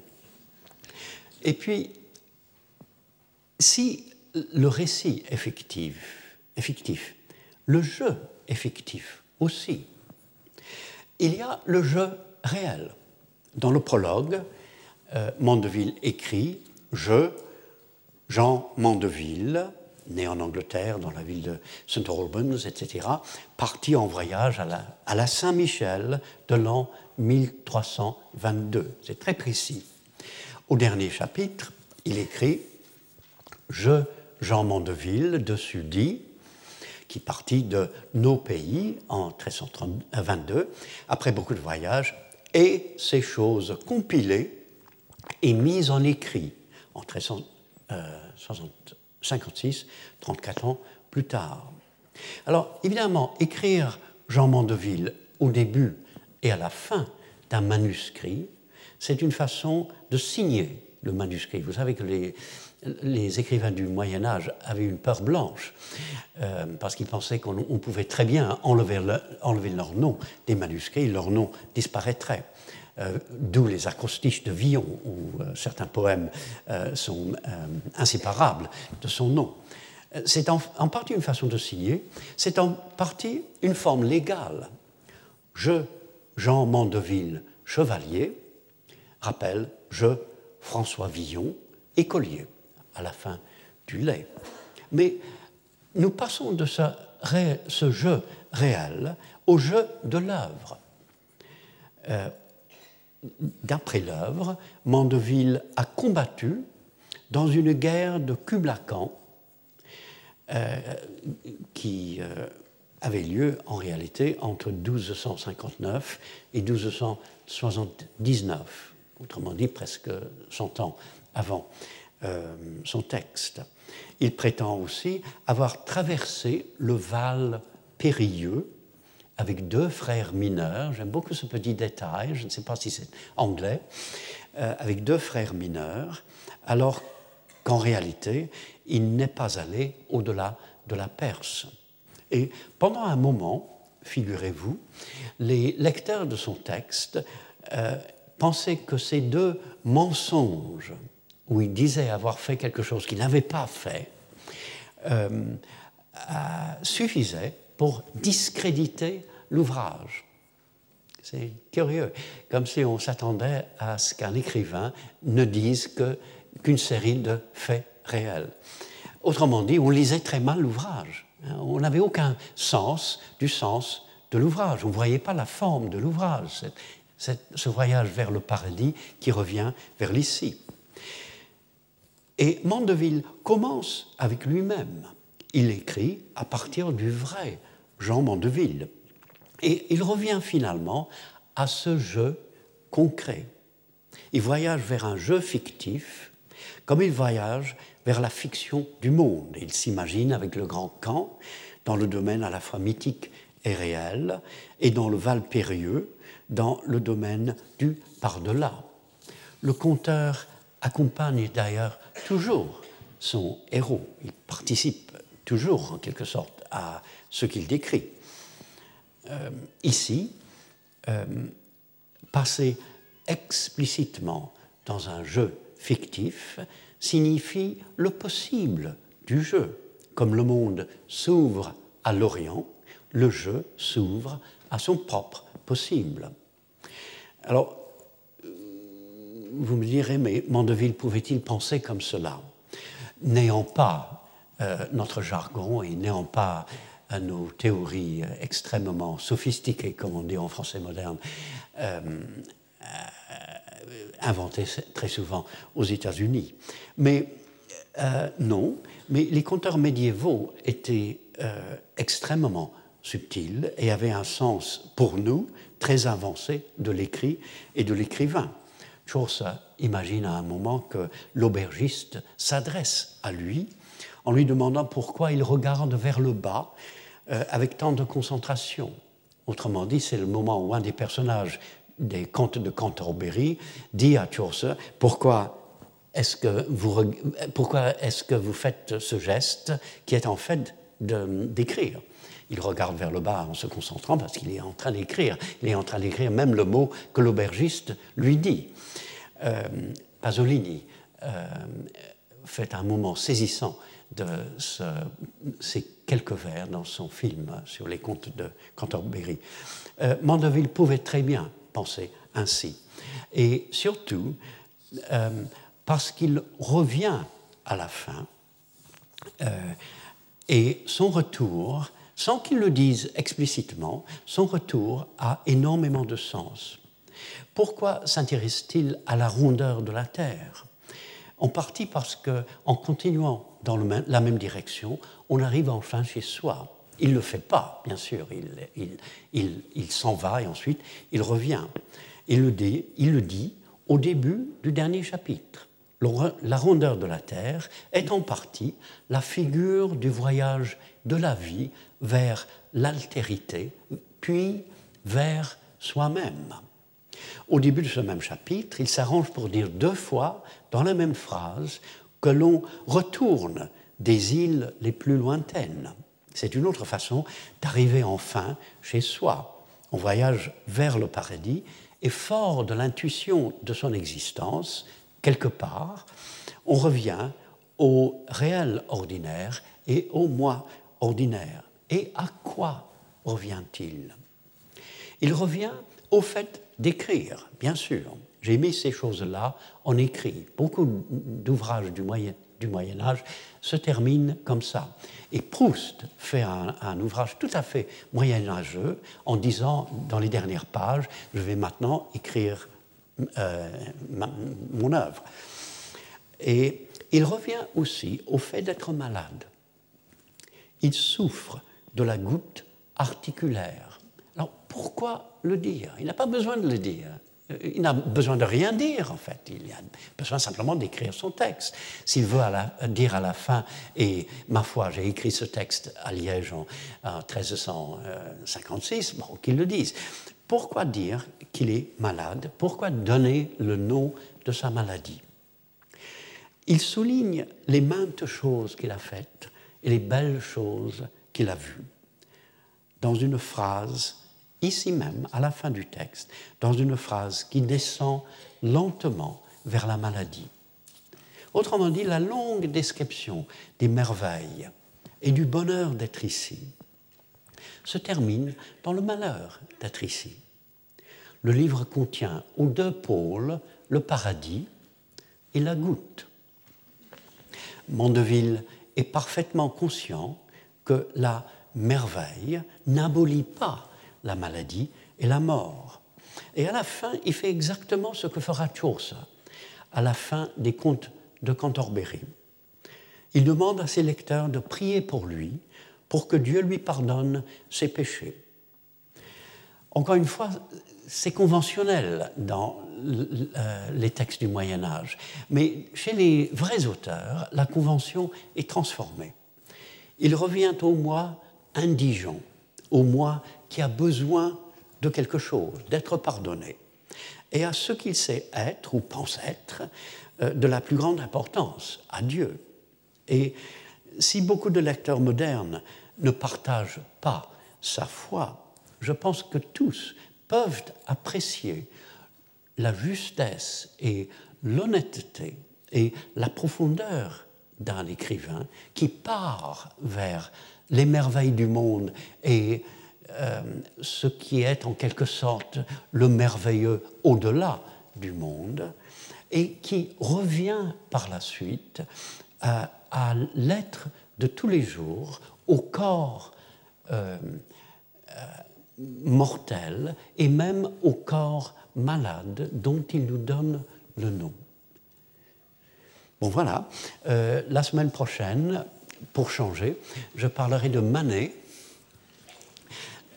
Et puis, si le récit effectif, effectif, le jeu effectif aussi, il y a le jeu réel. Dans le prologue, euh, Mandeville écrit Je, Jean Mandeville, né en Angleterre, dans la ville de St. Albans, etc., parti en voyage à la, à la Saint-Michel de l'an 1322. C'est très précis. Au dernier chapitre, il écrit Je, Jean Mandeville, dessus dit, qui partit de nos pays en 1322, après beaucoup de voyages, et ces choses compilées et mises en écrit en 1356, 34 ans plus tard. Alors, évidemment, écrire Jean Mandeville au début et à la fin d'un manuscrit, c'est une façon de signer le manuscrit. Vous savez que les, écrivains du Moyen Âge avaient une peur blanche, euh, parce qu'ils pensaient qu'on pouvait très bien enlever, leur nom des manuscrits, leur nom disparaîtrait. Euh, d'où les acrostiches de Villon, où euh, certains poèmes sont inséparables de son nom. C'est en, en, partie une façon de signer, c'est en partie une forme légale. Je, Jean Mandeville, chevalier, rappelle je, François Villon, écolier, à la fin du lait. Mais nous passons de ce, jeu réel au jeu de l'œuvre. Euh, d'après l'œuvre, Mandeville a combattu dans une guerre de Kublakan euh, qui euh, avait lieu en réalité entre 1259 et 1279, autrement dit presque 100 ans avant son texte. Il prétend aussi avoir traversé le Val périlleux avec deux frères mineurs, j'aime beaucoup ce petit détail, je ne sais pas si c'est anglais, euh, avec deux frères mineurs, alors qu'en réalité, il n'est pas allé au-delà de la Perse. Et pendant un moment, figurez-vous, les lecteurs de son texte euh, pensaient que ces deux mensonges, où il disait avoir fait quelque chose qu'il n'avait pas fait, euh, suffisaient pour discréditer l'ouvrage. C'est curieux, comme si on s'attendait à ce qu'un écrivain ne dise qu'une série de faits réels. Autrement dit, on lisait très mal l'ouvrage. Hein. On n'avait aucun sens du sens de l'ouvrage. On ne voyait pas la forme de l'ouvrage, ce voyage vers le paradis qui revient vers l'ici. Et Mandeville commence avec lui-même. Il écrit à partir du vrai Jean Mandeville. Et il revient finalement à ce jeu concret. Il voyage vers un jeu fictif, comme il voyage vers la fiction du monde. Il s'imagine avec le grand camp, dans le domaine à la fois mythique et réel, et dans le Val périlleux, dans le domaine du par-delà. Le conteur accompagne d'ailleurs toujours son héros. Il participe toujours, en quelque sorte, à ce qu'il décrit. Euh, ici, euh, passer explicitement dans un jeu fictif signifie le possible du jeu. Comme le monde s'ouvre à l'Orient, le jeu s'ouvre à son propre possible. Alors, vous me direz, mais Mandeville pouvait-il penser comme cela? N'ayant pas euh, notre jargon et n'ayant pas à nos théories extrêmement sophistiquées, comme on dit en français moderne, euh, euh, inventées très souvent aux États-Unis. Mais euh, non, mais les conteurs médiévaux étaient extrêmement subtils et avaient un sens pour nous très avancé de l'écrit et de l'écrivain. Chaucer imagine à un moment que l'aubergiste s'adresse à lui en lui demandant pourquoi il regarde vers le bas euh, avec tant de concentration. Autrement dit, c'est le moment où un des personnages des contes de Canterbury dit à Chaucer pourquoi est-ce que vous, pourquoi est-ce que vous faites ce geste qui est en fait d'écrire? Il regarde vers le bas en se concentrant parce qu'il est en train d'écrire. Il est en train d'écrire même le mot que l'aubergiste lui dit. Euh, Pasolini euh, fait un moment saisissant de ces quelques vers dans son film sur les contes de Canterbury. Euh, Mandeville pouvait très bien penser ainsi. Et surtout, parce qu'il revient à la fin, et son retour, sans qu'il le dise explicitement, son retour a énormément de sens. Pourquoi s'intéresse-t-il à la rondeur de la Terre? En partie parce qu'en continuant dans la même direction, on arrive enfin chez soi. Il ne le fait pas, bien sûr, il, s'en va et ensuite il revient. Il le, dit, il le dit au début du dernier chapitre. La rondeur de la Terre est en partie la figure du voyage de la vie vers l'altérité, puis vers soi-même. Au début de ce même chapitre, il s'arrange pour dire deux fois, dans la même phrase, que l'on retourne des îles les plus lointaines. C'est une autre façon d'arriver enfin chez soi. On voyage vers le paradis et fort de l'intuition de son existence, quelque part, on revient au réel ordinaire et au moi ordinaire. Et à quoi revient-il? Il revient au fait d'écrire, bien sûr. J'ai mis ces choses-là en écrit. Beaucoup d'ouvrages du Moyen, du Moyen Âge se terminent comme ça. Et Proust fait un, ouvrage tout à fait moyenâgeux en disant dans les dernières pages, je vais maintenant écrire euh, mon œuvre. Et il revient aussi au fait d'être malade. Il souffre de la goutte articulaire. Alors pourquoi le dire? Il n'a pas besoin de le dire. Il n'a besoin de rien dire, en fait. Il a besoin simplement d'écrire son texte. S'il veut dire à la fin, et ma foi, j'ai écrit ce texte à Liège en, 1356, bon, qu'il le dise. Pourquoi dire qu'il est malade? Pourquoi donner le nom de sa maladie? Il souligne les maintes choses qu'il a faites et les belles choses qu'il a vues. Dans une phrase ici même, à la fin du texte, dans une phrase qui descend lentement vers la maladie. Autrement dit, la longue description des merveilles et du bonheur d'être ici se termine dans le malheur d'être ici. Le livre contient aux deux pôles le paradis et la goutte. Mandeville est parfaitement conscient que la merveille n'abolit pas la maladie et la mort. Et à la fin, il fait exactement ce que fera Chaucer à la fin des contes de Cantorbéry. Il demande à ses lecteurs de prier pour lui, pour que Dieu lui pardonne ses péchés. Encore une fois, c'est conventionnel dans euh, les textes du Moyen Âge, mais chez les vrais auteurs, la convention est transformée. Il revient au moi indigent, au moi qui a besoin de quelque chose, d'être pardonné, et à ce qu'il sait être ou pense être euh, de la plus grande importance, à Dieu. Et si beaucoup de lecteurs modernes ne partagent pas sa foi, je pense que tous peuvent apprécier la justesse et l'honnêteté et la profondeur d'un écrivain qui part vers les merveilles du monde et euh, ce qui est en quelque sorte le merveilleux au-delà du monde et qui revient par la suite à, l'être de tous les jours, au corps euh, euh, mortel et même au corps malade dont il nous donne le nom. Bon voilà, la semaine prochaine, pour changer, je parlerai de Manet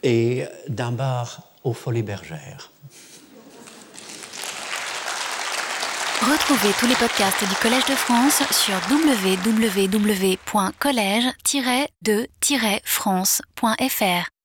et d'un bar aux Folies Bergères. Retrouvez tous les podcasts du Collège de France sur www.collège-de-france.fr.